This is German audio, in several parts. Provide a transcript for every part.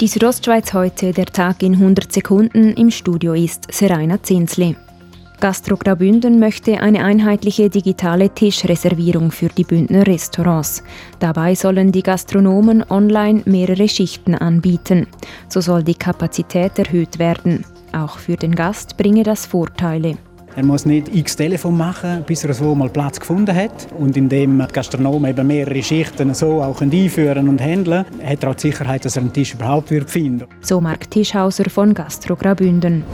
Die Südostschweiz heute, der Tag in 100 Sekunden. Im Studio ist Seraina Zinsli. Gastro Graubünden möchte eine einheitliche digitale Tischreservierung für die Bündner Restaurants. Dabei sollen die Gastronomen online mehrere Schichten anbieten. So soll die Kapazität erhöht werden. Auch für den Gast bringe das Vorteile. Er muss nicht x Telefon machen, bis er so mal Platz gefunden hat. Und indem die Gastronomen eben mehrere Schichten so auch einführen und handeln, hat er auch die Sicherheit, dass er einen Tisch überhaupt wird finden. So Mark Tischhauser von Gastro Graubünden.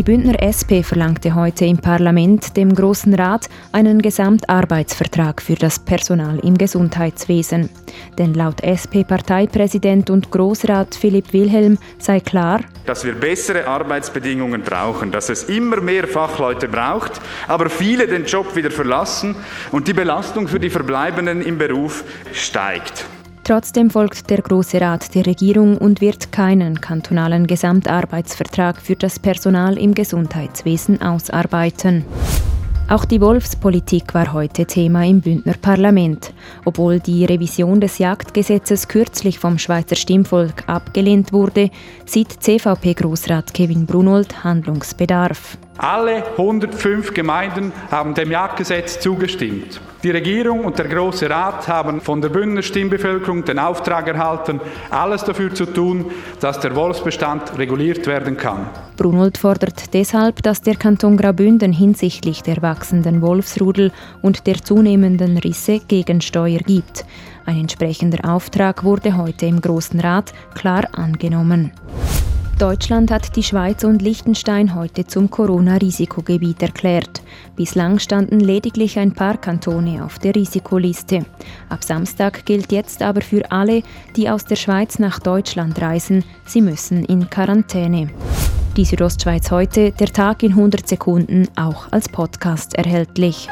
Die Bündner SP verlangte heute im Parlament dem Grossen Rat einen Gesamtarbeitsvertrag für das Personal im Gesundheitswesen. Denn laut SP-Parteipräsident und Grossrat Philipp Wilhelm sei klar, dass wir bessere Arbeitsbedingungen brauchen, dass es immer mehr Fachleute braucht, aber viele den Job wieder verlassen und die Belastung für die Verbleibenden im Beruf steigt. Trotzdem folgt der Große Rat der Regierung und wird keinen kantonalen Gesamtarbeitsvertrag für das Personal im Gesundheitswesen ausarbeiten. Auch die Wolfspolitik war heute Thema im Bündner Parlament. Obwohl die Revision des Jagdgesetzes kürzlich vom Schweizer Stimmvolk abgelehnt wurde, sieht CVP-Grossrat Kevin Brunold Handlungsbedarf. Alle 105 Gemeinden haben dem Jagdgesetz zugestimmt. Die Regierung und der Große Rat haben von der Bündner Stimmbevölkerung den Auftrag erhalten, alles dafür zu tun, dass der Wolfsbestand reguliert werden kann. Brunold fordert deshalb, dass der Kanton Graubünden hinsichtlich der wachsenden Wolfsrudel und der zunehmenden Risse Gegensteuer gibt. Ein entsprechender Auftrag wurde heute im Großen Rat klar angenommen. Deutschland hat die Schweiz und Liechtenstein heute zum Corona-Risikogebiet erklärt. Bislang standen lediglich ein paar Kantone auf der Risikoliste. Ab Samstag gilt jetzt aber für alle, die aus der Schweiz nach Deutschland reisen, sie müssen in Quarantäne. Die Südostschweiz heute, der Tag in 100 Sekunden, auch als Podcast erhältlich.